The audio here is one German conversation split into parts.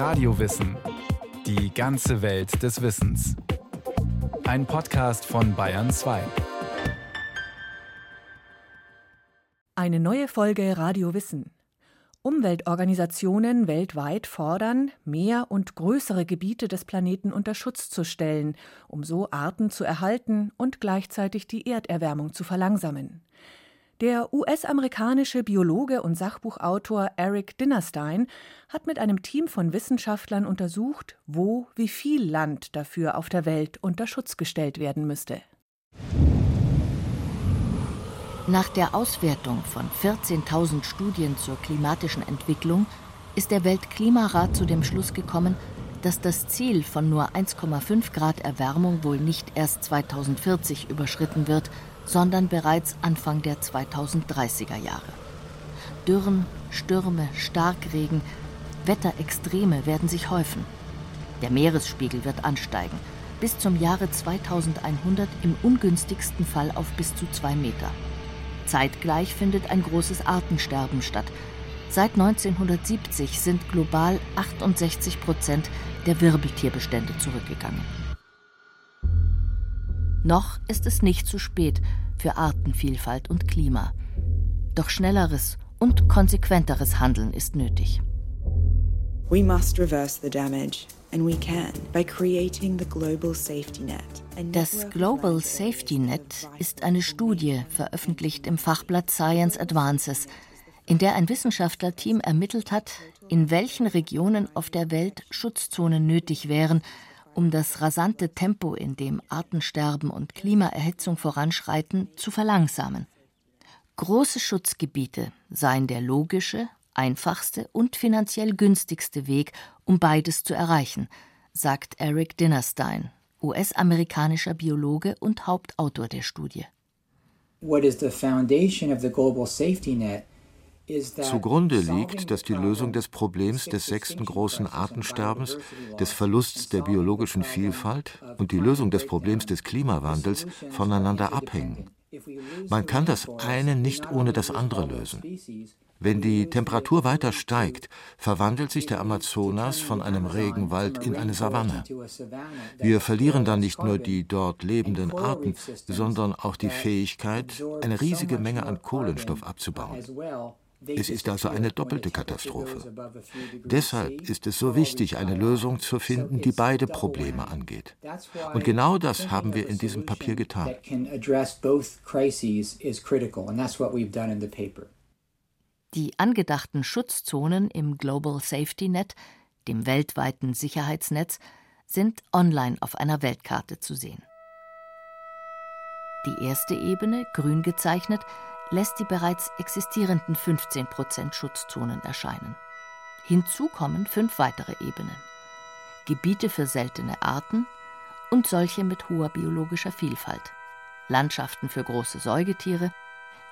Radiowissen. Die ganze Welt des Wissens. Ein Podcast von Bayern 2. Eine neue Folge Radio Wissen. Umweltorganisationen weltweit fordern, mehr und größere Gebiete des Planeten unter Schutz zu stellen, um so Arten zu erhalten und gleichzeitig die Erderwärmung zu verlangsamen. Der US-amerikanische Biologe und Sachbuchautor Eric Dinnerstein hat mit einem Team von Wissenschaftlern untersucht, wo wie viel Land dafür auf der Welt unter Schutz gestellt werden müsste. Nach der Auswertung von 14.000 Studien zur klimatischen Entwicklung ist der Weltklimarat zu dem Schluss gekommen, dass das Ziel von nur 1,5 Grad Erwärmung wohl nicht erst 2040 überschritten wird, sondern bereits Anfang der 2030er Jahre. Dürren, Stürme, Starkregen, Wetterextreme werden sich häufen. Der Meeresspiegel wird ansteigen, bis zum Jahre 2100 im ungünstigsten Fall auf bis zu zwei Meter. Zeitgleich findet ein großes Artensterben statt. Seit 1970 sind global 68 Prozent der Wirbeltierbestände zurückgegangen. Noch ist es nicht zu spät für Artenvielfalt und Klima. Doch schnelleres und konsequenteres Handeln ist nötig. We must reverse the damage das Global Safety Net ist eine Studie, veröffentlicht im Fachblatt Science Advances, in der ein Wissenschaftlerteam ermittelt hat, in welchen Regionen auf der Welt Schutzzonen nötig wären, um das rasante Tempo, in dem Artensterben und Klimaerhitzung voranschreiten, zu verlangsamen. Große Schutzgebiete seien der logische, einfachste und finanziell günstigste Weg, um beides zu erreichen, sagt Eric Dinnerstein, US-amerikanischer Biologe und Hauptautor der Studie. Zugrunde liegt, dass die Lösung des Problems des sechsten großen Artensterbens, des Verlusts der biologischen Vielfalt und die Lösung des Problems des Klimawandels voneinander abhängen. Man kann das eine nicht ohne das andere lösen. Wenn die Temperatur weiter steigt, verwandelt sich der Amazonas von einem Regenwald in eine Savanne. Wir verlieren dann nicht nur die dort lebenden Arten, sondern auch die Fähigkeit, eine riesige Menge an Kohlenstoff abzubauen. Es ist also eine doppelte Katastrophe. Deshalb ist es so wichtig, eine Lösung zu finden, die beide Probleme angeht. Und genau das haben wir in diesem Papier getan. Die angedachten Schutzzonen im Global Safety Net, dem weltweiten Sicherheitsnetz, sind online auf einer Weltkarte zu sehen. Die erste Ebene, grün gezeichnet, lässt die bereits existierenden 15% Schutzzonen erscheinen. Hinzu kommen fünf weitere Ebenen. Gebiete für seltene Arten und solche mit hoher biologischer Vielfalt, Landschaften für große Säugetiere,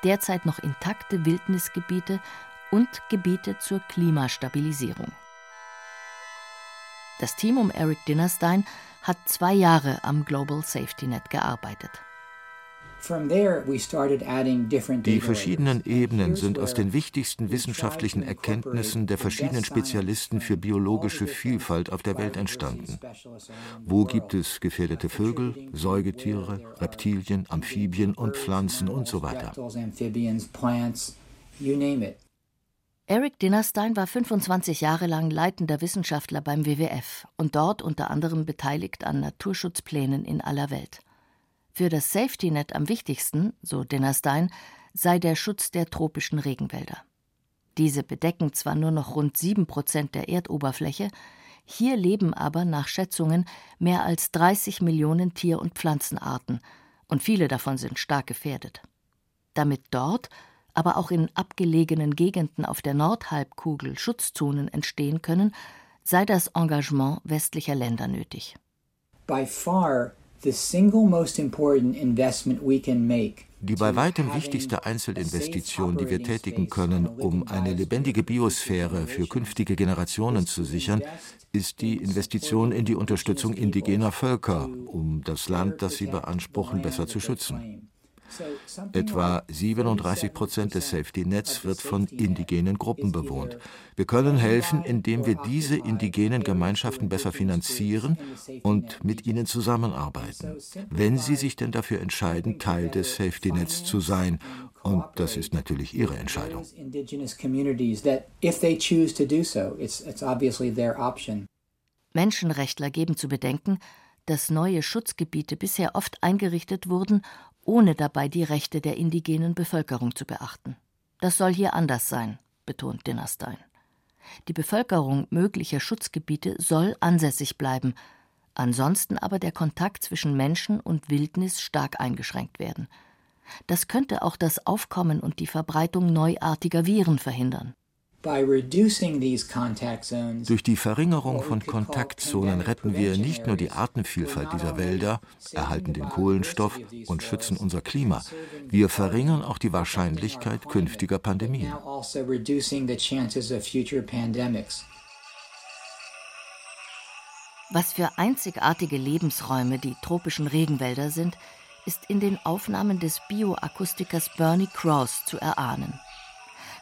derzeit noch intakte Wildnisgebiete und Gebiete zur Klimastabilisierung. Das Team um Eric Dinnerstein hat zwei Jahre am Global Safety Net gearbeitet. Die verschiedenen Ebenen sind aus den wichtigsten wissenschaftlichen Erkenntnissen der verschiedenen Spezialisten für biologische Vielfalt auf der Welt entstanden. Wo gibt es gefährdete Vögel, Säugetiere, Reptilien, Amphibien und Pflanzen und so weiter. Eric Dinnerstein war 25 Jahre lang leitender Wissenschaftler beim WWF und dort unter anderem beteiligt an Naturschutzplänen in aller Welt. Für das Safety Net am wichtigsten, so Dinnerstein, sei der Schutz der tropischen Regenwälder. Diese bedecken zwar nur noch rund sieben Prozent der Erdoberfläche, hier leben aber nach Schätzungen mehr als 30 Millionen Tier- und Pflanzenarten, und viele davon sind stark gefährdet. Damit dort, aber auch in abgelegenen Gegenden auf der Nordhalbkugel Schutzzonen entstehen können, sei das Engagement westlicher Länder nötig. By far die bei weitem wichtigste Einzelinvestition, die wir tätigen können, um eine lebendige Biosphäre für künftige Generationen zu sichern, ist die Investition in die Unterstützung indigener Völker, um das Land, das sie beanspruchen, besser zu schützen. Etwa 37 Prozent des Safety-Nets wird von indigenen Gruppen bewohnt. Wir können helfen, indem wir diese indigenen Gemeinschaften besser finanzieren und mit ihnen zusammenarbeiten, wenn sie sich denn dafür entscheiden, Teil des Safety-Nets zu sein. Und das ist natürlich ihre Entscheidung. Menschenrechtler geben zu bedenken, dass neue Schutzgebiete bisher oft eingerichtet wurden, ohne dabei die Rechte der indigenen Bevölkerung zu beachten. Das soll hier anders sein, betont Dinnerstein. Die Bevölkerung möglicher Schutzgebiete soll ansässig bleiben, ansonsten aber der Kontakt zwischen Menschen und Wildnis stark eingeschränkt werden. Das könnte auch das Aufkommen und die Verbreitung neuartiger Viren verhindern. Durch die Verringerung von Kontaktzonen retten wir nicht nur die Artenvielfalt dieser Wälder, erhalten den Kohlenstoff und schützen unser Klima, wir verringern auch die Wahrscheinlichkeit künftiger Pandemien. Also Was für einzigartige Lebensräume die tropischen Regenwälder sind, ist in den Aufnahmen des Bioakustikers Bernie Cross zu erahnen.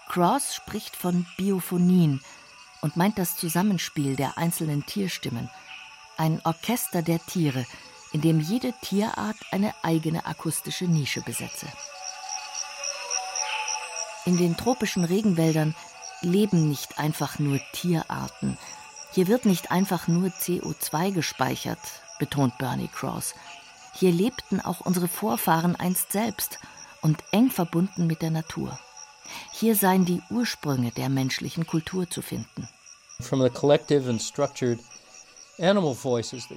Cross spricht von Biophonien und meint das Zusammenspiel der einzelnen Tierstimmen, ein Orchester der Tiere, in dem jede Tierart eine eigene akustische Nische besetze. In den tropischen Regenwäldern leben nicht einfach nur Tierarten. Hier wird nicht einfach nur CO2 gespeichert, betont Bernie Cross. Hier lebten auch unsere Vorfahren einst selbst und eng verbunden mit der Natur. Hier seien die Ursprünge der menschlichen Kultur zu finden.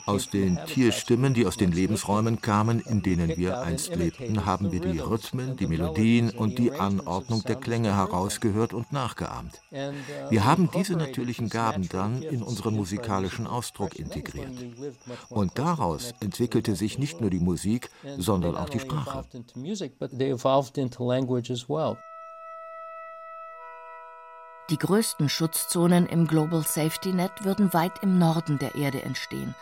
Aus den Tierstimmen, die aus den Lebensräumen kamen, in denen wir einst lebten, haben wir die Rhythmen, die Melodien und die Anordnung der Klänge herausgehört und nachgeahmt. Uh, wir haben diese natürlichen Gaben dann in unseren musikalischen Ausdruck integriert. Und daraus entwickelte sich nicht nur die Musik, sondern auch die Sprache. Die größten Schutzzonen im Global Safety Net würden weit im Norden der Erde entstehen,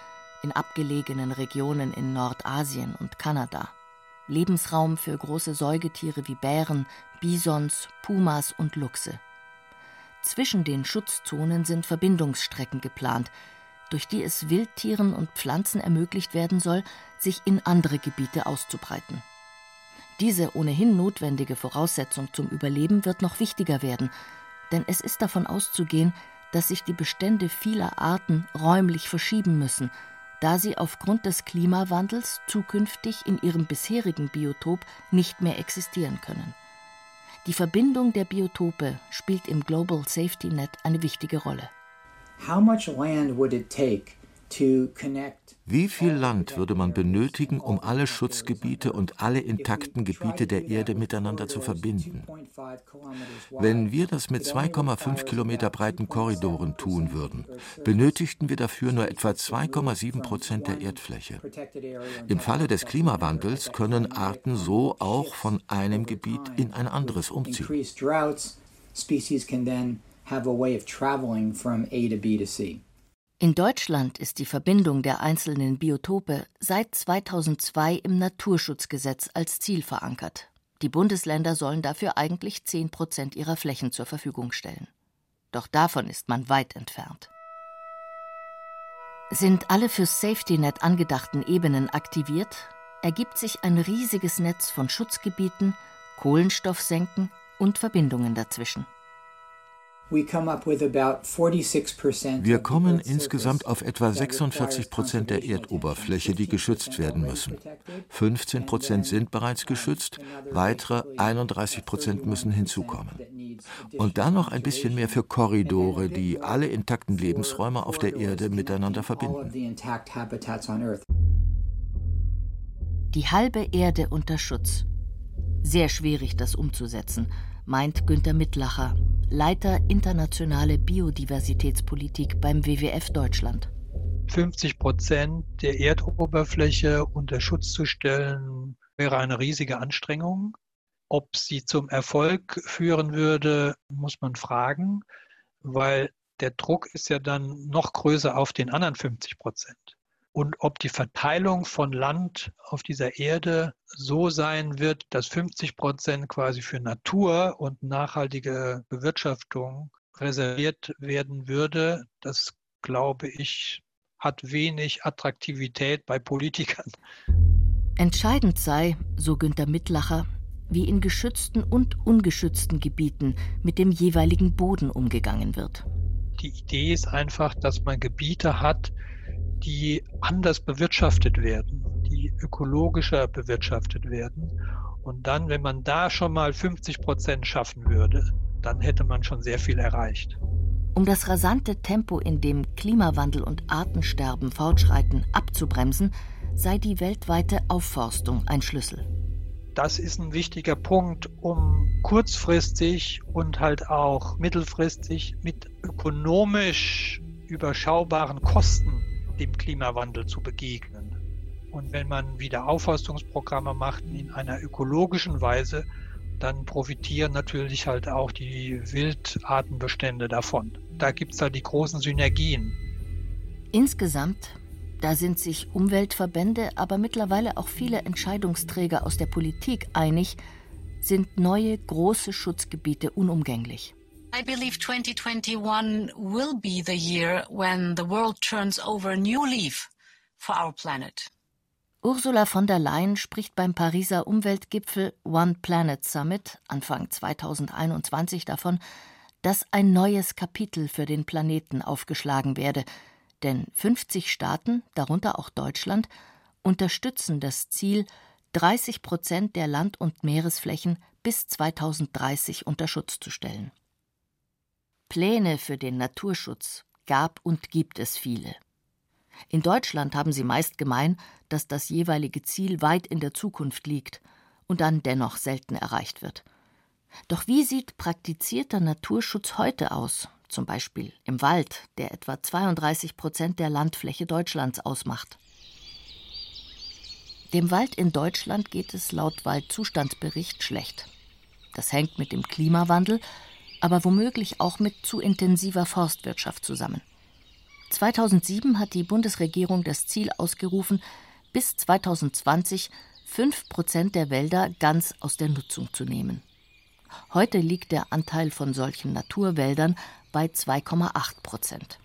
in abgelegenen Regionen in Nordasien und Kanada. Lebensraum für große Säugetiere wie Bären, Bisons, Pumas und Luchse. Zwischen den Schutzzonen sind Verbindungsstrecken geplant, durch die es Wildtieren und Pflanzen ermöglicht werden soll, sich in andere Gebiete auszubreiten. Diese ohnehin notwendige Voraussetzung zum Überleben wird noch wichtiger werden, denn es ist davon auszugehen, dass sich die Bestände vieler Arten räumlich verschieben müssen, da sie aufgrund des Klimawandels zukünftig in ihrem bisherigen Biotop nicht mehr existieren können. Die Verbindung der Biotope spielt im Global Safety Net eine wichtige Rolle. How much land would it take wie viel Land würde man benötigen, um alle Schutzgebiete und alle intakten Gebiete der Erde miteinander zu verbinden? Wenn wir das mit 2,5 Kilometer breiten Korridoren tun würden, benötigten wir dafür nur etwa 2,7 Prozent der Erdfläche. Im Falle des Klimawandels können Arten so auch von einem Gebiet in ein anderes umziehen. Species can then have a way of traveling from A to B to C. In Deutschland ist die Verbindung der einzelnen Biotope seit 2002 im Naturschutzgesetz als Ziel verankert. Die Bundesländer sollen dafür eigentlich 10 Prozent ihrer Flächen zur Verfügung stellen. Doch davon ist man weit entfernt. Sind alle fürs Safety-Net angedachten Ebenen aktiviert, ergibt sich ein riesiges Netz von Schutzgebieten, Kohlenstoffsenken und Verbindungen dazwischen. Wir kommen insgesamt auf etwa 46 Prozent der Erdoberfläche, die geschützt werden müssen. 15 Prozent sind bereits geschützt, weitere 31 Prozent müssen hinzukommen. Und dann noch ein bisschen mehr für Korridore, die alle intakten Lebensräume auf der Erde miteinander verbinden. Die halbe Erde unter Schutz. Sehr schwierig, das umzusetzen meint Günter Mittlacher, Leiter internationale Biodiversitätspolitik beim WWF Deutschland. 50 Prozent der Erdoberfläche unter Schutz zu stellen, wäre eine riesige Anstrengung. Ob sie zum Erfolg führen würde, muss man fragen, weil der Druck ist ja dann noch größer auf den anderen 50 Prozent. Und ob die Verteilung von Land auf dieser Erde so sein wird, dass 50 Prozent quasi für Natur und nachhaltige Bewirtschaftung reserviert werden würde, das glaube ich, hat wenig Attraktivität bei Politikern. Entscheidend sei, so Günter Mittlacher, wie in geschützten und ungeschützten Gebieten mit dem jeweiligen Boden umgegangen wird. Die Idee ist einfach, dass man Gebiete hat, die anders bewirtschaftet werden, die ökologischer bewirtschaftet werden. Und dann, wenn man da schon mal 50 Prozent schaffen würde, dann hätte man schon sehr viel erreicht. Um das rasante Tempo, in dem Klimawandel und Artensterben fortschreiten, abzubremsen, sei die weltweite Aufforstung ein Schlüssel. Das ist ein wichtiger Punkt, um kurzfristig und halt auch mittelfristig mit ökonomisch überschaubaren Kosten dem Klimawandel zu begegnen. Und wenn man wieder Aufforstungsprogramme macht in einer ökologischen Weise, dann profitieren natürlich halt auch die Wildartenbestände davon. Da gibt es da die großen Synergien. Insgesamt, da sind sich Umweltverbände, aber mittlerweile auch viele Entscheidungsträger aus der Politik einig, sind neue große Schutzgebiete unumgänglich. I believe 2021 will be the year when the world turns over a new leaf for our planet. Ursula von der Leyen spricht beim Pariser Umweltgipfel One Planet Summit Anfang 2021 davon, dass ein neues Kapitel für den Planeten aufgeschlagen werde, denn 50 Staaten, darunter auch Deutschland, unterstützen das Ziel, 30 Prozent der Land- und Meeresflächen bis 2030 unter Schutz zu stellen. Pläne für den Naturschutz gab und gibt es viele. In Deutschland haben sie meist gemein, dass das jeweilige Ziel weit in der Zukunft liegt und dann dennoch selten erreicht wird. Doch wie sieht praktizierter Naturschutz heute aus, zum Beispiel im Wald, der etwa 32 Prozent der Landfläche Deutschlands ausmacht? Dem Wald in Deutschland geht es laut Waldzustandsbericht schlecht. Das hängt mit dem Klimawandel, aber womöglich auch mit zu intensiver Forstwirtschaft zusammen. 2007 hat die Bundesregierung das Ziel ausgerufen, bis 2020 fünf Prozent der Wälder ganz aus der Nutzung zu nehmen. Heute liegt der Anteil von solchen Naturwäldern bei 2,8 Prozent.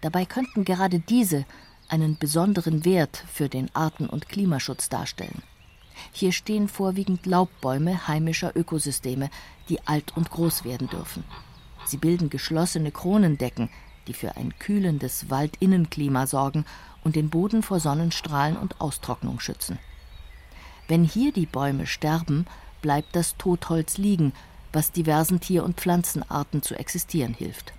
Dabei könnten gerade diese einen besonderen Wert für den Arten- und Klimaschutz darstellen. Hier stehen vorwiegend Laubbäume heimischer Ökosysteme, die alt und groß werden dürfen. Sie bilden geschlossene Kronendecken, die für ein kühlendes Waldinnenklima sorgen und den Boden vor Sonnenstrahlen und Austrocknung schützen. Wenn hier die Bäume sterben, bleibt das Totholz liegen, was diversen Tier- und Pflanzenarten zu existieren hilft.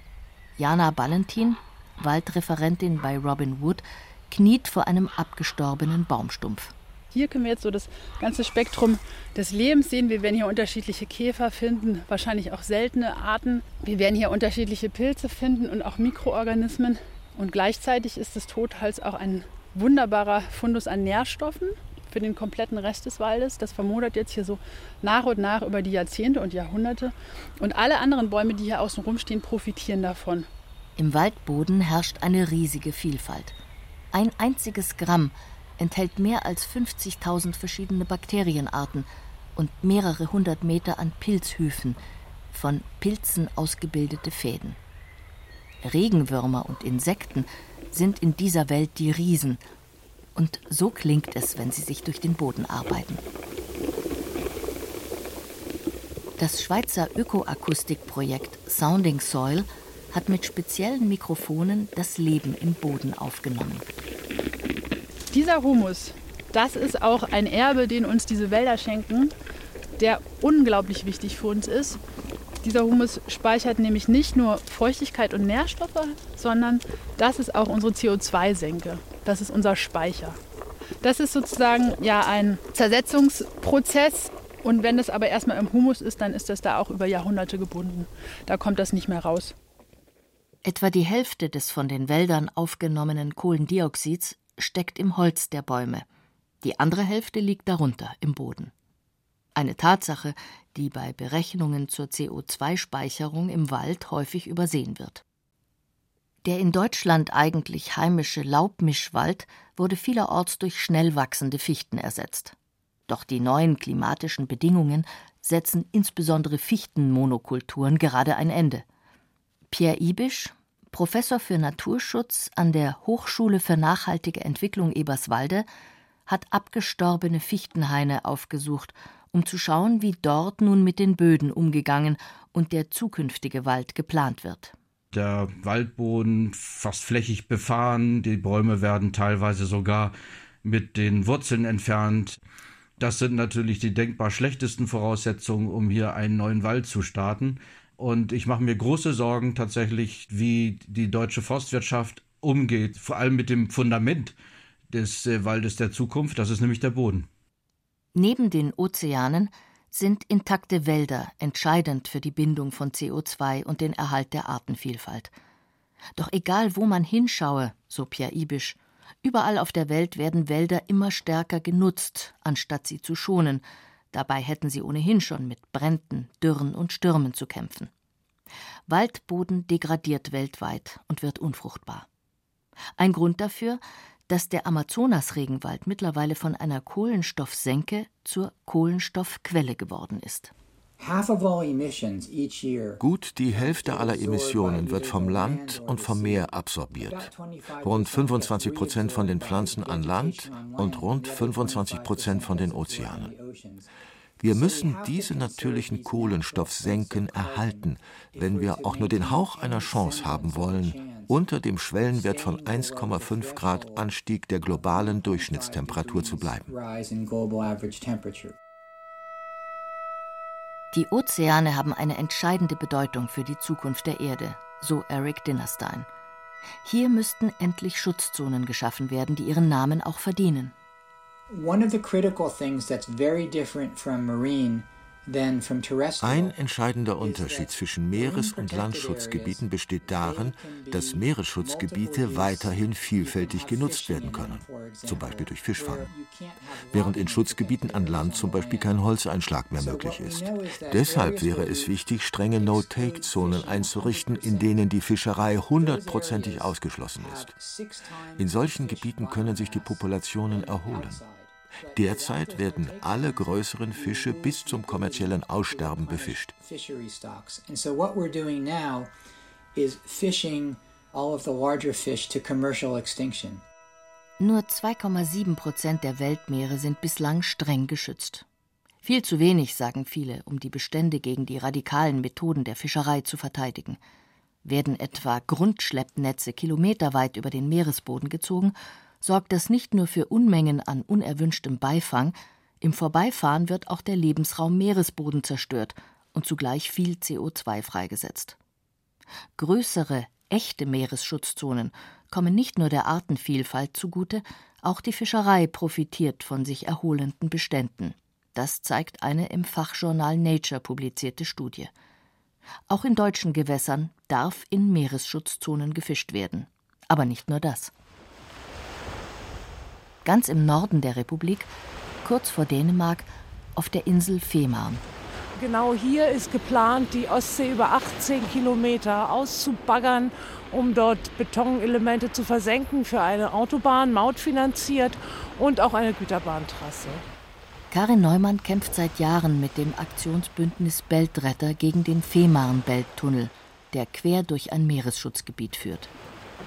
Jana Ballentin, Waldreferentin bei Robin Wood, kniet vor einem abgestorbenen Baumstumpf. Hier können wir jetzt so das ganze Spektrum des Lebens sehen. Wir werden hier unterschiedliche Käfer finden, wahrscheinlich auch seltene Arten. Wir werden hier unterschiedliche Pilze finden und auch Mikroorganismen. Und gleichzeitig ist das Totholz auch ein wunderbarer Fundus an Nährstoffen für den kompletten Rest des Waldes. Das vermodert jetzt hier so nach und nach über die Jahrzehnte und Jahrhunderte. Und alle anderen Bäume, die hier außen rumstehen, profitieren davon. Im Waldboden herrscht eine riesige Vielfalt. Ein einziges Gramm enthält mehr als 50.000 verschiedene Bakterienarten und mehrere hundert Meter an Pilzhüfen, von Pilzen ausgebildete Fäden. Regenwürmer und Insekten sind in dieser Welt die Riesen, und so klingt es, wenn sie sich durch den Boden arbeiten. Das Schweizer Ökoakustikprojekt Sounding Soil hat mit speziellen Mikrofonen das Leben im Boden aufgenommen. Dieser Humus, das ist auch ein Erbe, den uns diese Wälder schenken, der unglaublich wichtig für uns ist. Dieser Humus speichert nämlich nicht nur Feuchtigkeit und Nährstoffe, sondern das ist auch unsere CO2-Senke. Das ist unser Speicher. Das ist sozusagen ja ein Zersetzungsprozess. Und wenn es aber erstmal im Humus ist, dann ist das da auch über Jahrhunderte gebunden. Da kommt das nicht mehr raus. Etwa die Hälfte des von den Wäldern aufgenommenen Kohlendioxids steckt im Holz der Bäume. Die andere Hälfte liegt darunter im Boden. Eine Tatsache, die bei Berechnungen zur CO2-Speicherung im Wald häufig übersehen wird. Der in Deutschland eigentlich heimische Laubmischwald wurde vielerorts durch schnell wachsende Fichten ersetzt. Doch die neuen klimatischen Bedingungen setzen insbesondere Fichtenmonokulturen gerade ein Ende. Pierre Ibisch, Professor für Naturschutz an der Hochschule für nachhaltige Entwicklung Eberswalde, hat abgestorbene Fichtenhaine aufgesucht, um zu schauen, wie dort nun mit den Böden umgegangen und der zukünftige Wald geplant wird. Der Waldboden fast flächig befahren, die Bäume werden teilweise sogar mit den Wurzeln entfernt. Das sind natürlich die denkbar schlechtesten Voraussetzungen, um hier einen neuen Wald zu starten. Und ich mache mir große Sorgen tatsächlich, wie die deutsche Forstwirtschaft umgeht, vor allem mit dem Fundament des äh, Waldes der Zukunft, das ist nämlich der Boden. Neben den Ozeanen sind intakte Wälder entscheidend für die Bindung von CO2 und den Erhalt der Artenvielfalt. Doch egal, wo man hinschaue, so Pierre Ibisch, überall auf der Welt werden Wälder immer stärker genutzt, anstatt sie zu schonen. Dabei hätten sie ohnehin schon mit Bränden, Dürren und Stürmen zu kämpfen. Waldboden degradiert weltweit und wird unfruchtbar. Ein Grund dafür, dass der Amazonasregenwald mittlerweile von einer Kohlenstoffsenke zur Kohlenstoffquelle geworden ist. Gut die Hälfte aller Emissionen wird vom Land und vom Meer absorbiert. Rund 25 Prozent von den Pflanzen an Land und rund 25 Prozent von den Ozeanen. Wir müssen diese natürlichen Kohlenstoffsenken erhalten, wenn wir auch nur den Hauch einer Chance haben wollen, unter dem Schwellenwert von 1,5 Grad Anstieg der globalen Durchschnittstemperatur zu bleiben. Die Ozeane haben eine entscheidende Bedeutung für die Zukunft der Erde, so Eric Dinnerstein. Hier müssten endlich Schutzzonen geschaffen werden, die ihren Namen auch verdienen. One of the critical things that's very different from marine ein entscheidender Unterschied zwischen Meeres- und Landschutzgebieten besteht darin, dass Meeresschutzgebiete weiterhin vielfältig genutzt werden können, zum Beispiel durch Fischfang, während in Schutzgebieten an Land zum Beispiel kein Holzeinschlag mehr möglich ist. Deshalb wäre es wichtig, strenge No-Take-Zonen einzurichten, in denen die Fischerei hundertprozentig ausgeschlossen ist. In solchen Gebieten können sich die Populationen erholen. Derzeit werden alle größeren Fische bis zum kommerziellen Aussterben befischt. Nur 2,7 Prozent der Weltmeere sind bislang streng geschützt. Viel zu wenig, sagen viele, um die Bestände gegen die radikalen Methoden der Fischerei zu verteidigen. Werden etwa Grundschleppnetze kilometerweit über den Meeresboden gezogen, sorgt das nicht nur für Unmengen an unerwünschtem Beifang, im Vorbeifahren wird auch der Lebensraum Meeresboden zerstört und zugleich viel CO2 freigesetzt. Größere, echte Meeresschutzzonen kommen nicht nur der Artenvielfalt zugute, auch die Fischerei profitiert von sich erholenden Beständen. Das zeigt eine im Fachjournal Nature publizierte Studie. Auch in deutschen Gewässern darf in Meeresschutzzonen gefischt werden. Aber nicht nur das ganz im Norden der Republik, kurz vor Dänemark, auf der Insel Fehmarn. Genau hier ist geplant, die Ostsee über 18 Kilometer auszubaggern, um dort Betonelemente zu versenken für eine Autobahn, mautfinanziert und auch eine Güterbahntrasse. Karin Neumann kämpft seit Jahren mit dem Aktionsbündnis Beltretter gegen den Fehmarn-Belttunnel, der quer durch ein Meeresschutzgebiet führt.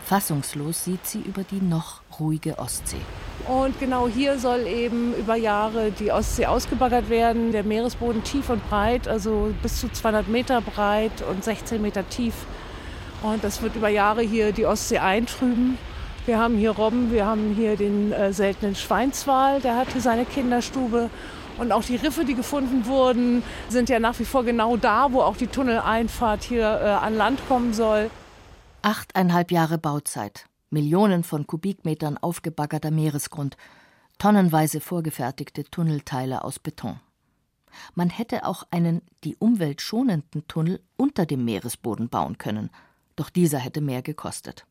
Fassungslos sieht sie über die noch ruhige Ostsee. Und genau hier soll eben über Jahre die Ostsee ausgebaggert werden. Der Meeresboden tief und breit, also bis zu 200 Meter breit und 16 Meter tief. Und das wird über Jahre hier die Ostsee eintrüben. Wir haben hier Robben, wir haben hier den äh, seltenen Schweinswal, der hat hier seine Kinderstube. Und auch die Riffe, die gefunden wurden, sind ja nach wie vor genau da, wo auch die Tunneleinfahrt hier äh, an Land kommen soll. Achteinhalb Jahre Bauzeit, Millionen von Kubikmetern aufgebaggerter Meeresgrund, tonnenweise vorgefertigte Tunnelteile aus Beton. Man hätte auch einen die Umwelt schonenden Tunnel unter dem Meeresboden bauen können, doch dieser hätte mehr gekostet.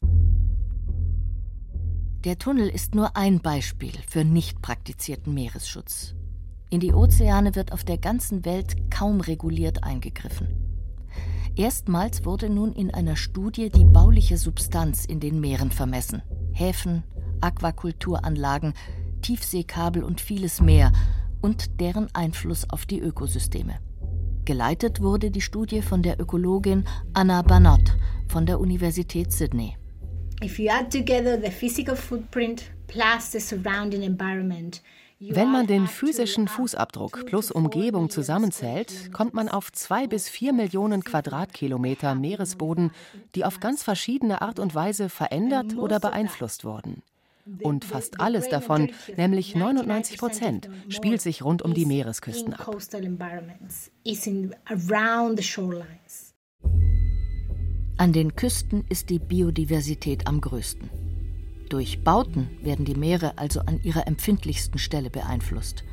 Der Tunnel ist nur ein Beispiel für nicht praktizierten Meeresschutz. In die Ozeane wird auf der ganzen Welt kaum reguliert eingegriffen. Erstmals wurde nun in einer Studie die bauliche Substanz in den Meeren vermessen. Häfen, Aquakulturanlagen, Tiefseekabel und vieles mehr und deren Einfluss auf die Ökosysteme. Geleitet wurde die Studie von der Ökologin Anna Banot von der Universität Sydney. If you add together the physical footprint plus the surrounding environment, wenn man den physischen Fußabdruck plus Umgebung zusammenzählt, kommt man auf zwei bis vier Millionen Quadratkilometer Meeresboden, die auf ganz verschiedene Art und Weise verändert oder beeinflusst wurden. Und fast alles davon, nämlich 99 Prozent, spielt sich rund um die Meeresküsten ab. An den Küsten ist die Biodiversität am größten. Durch Bauten werden die Meere also an ihrer empfindlichsten Stelle beeinflusst.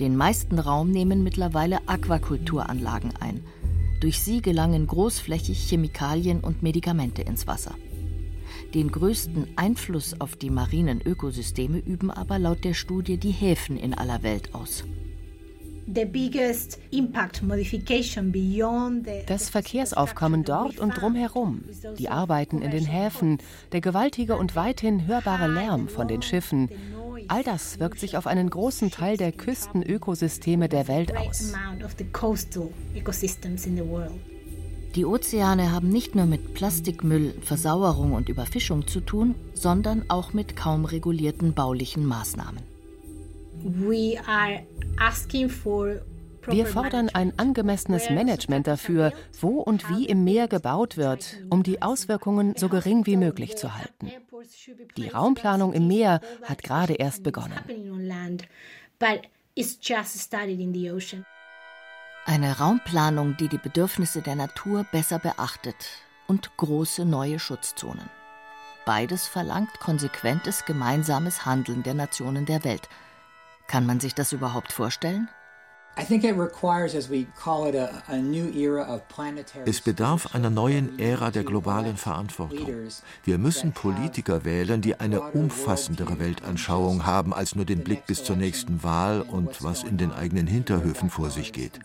Den meisten Raum nehmen mittlerweile Aquakulturanlagen ein. Durch sie gelangen großflächig Chemikalien und Medikamente ins Wasser. Den größten Einfluss auf die marinen Ökosysteme üben aber laut der Studie die Häfen in aller Welt aus. Das Verkehrsaufkommen dort und drumherum, die Arbeiten in den Häfen, der gewaltige und weithin hörbare Lärm von den Schiffen, all das wirkt sich auf einen großen Teil der Küstenökosysteme der Welt aus. Die Ozeane haben nicht nur mit Plastikmüll, Versauerung und Überfischung zu tun, sondern auch mit kaum regulierten baulichen Maßnahmen. Wir fordern ein angemessenes Management dafür, wo und wie im Meer gebaut wird, um die Auswirkungen so gering wie möglich zu halten. Die Raumplanung im Meer hat gerade erst begonnen. Eine Raumplanung, die die Bedürfnisse der Natur besser beachtet und große neue Schutzzonen. Beides verlangt konsequentes gemeinsames Handeln der Nationen der Welt – kann man sich das überhaupt vorstellen? Es bedarf einer neuen Ära der globalen Verantwortung. Wir müssen Politiker wählen, die eine umfassendere Weltanschauung haben als nur den Blick bis zur nächsten Wahl und was in den eigenen Hinterhöfen vor sich geht.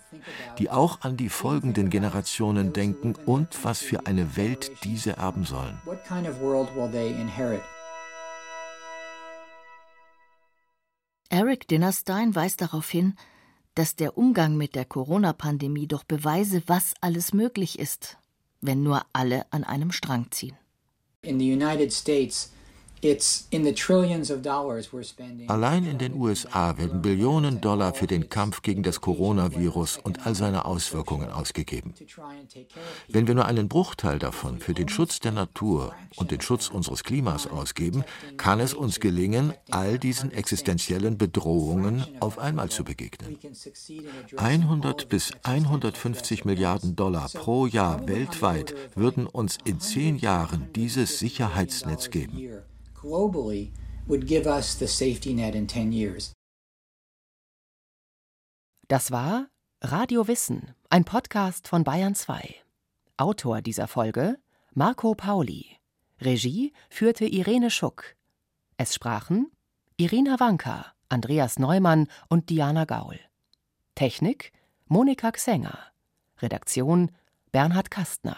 Die auch an die folgenden Generationen denken und was für eine Welt diese erben sollen. Eric Dinnerstein weist darauf hin, dass der Umgang mit der Corona-Pandemie doch beweise, was alles möglich ist, wenn nur alle an einem Strang ziehen. In the United States Allein in den USA werden Billionen Dollar für den Kampf gegen das Coronavirus und all seine Auswirkungen ausgegeben. Wenn wir nur einen Bruchteil davon für den Schutz der Natur und den Schutz unseres Klimas ausgeben, kann es uns gelingen, all diesen existenziellen Bedrohungen auf einmal zu begegnen. 100 bis 150 Milliarden Dollar pro Jahr weltweit würden uns in zehn Jahren dieses Sicherheitsnetz geben globally would give us the safety net in 10 years. Das war Radio Wissen, ein Podcast von Bayern 2. Autor dieser Folge Marco Pauli. Regie führte Irene Schuck. Es sprachen Irina Wanka, Andreas Neumann und Diana Gaul. Technik Monika Xenger. Redaktion Bernhard Kastner.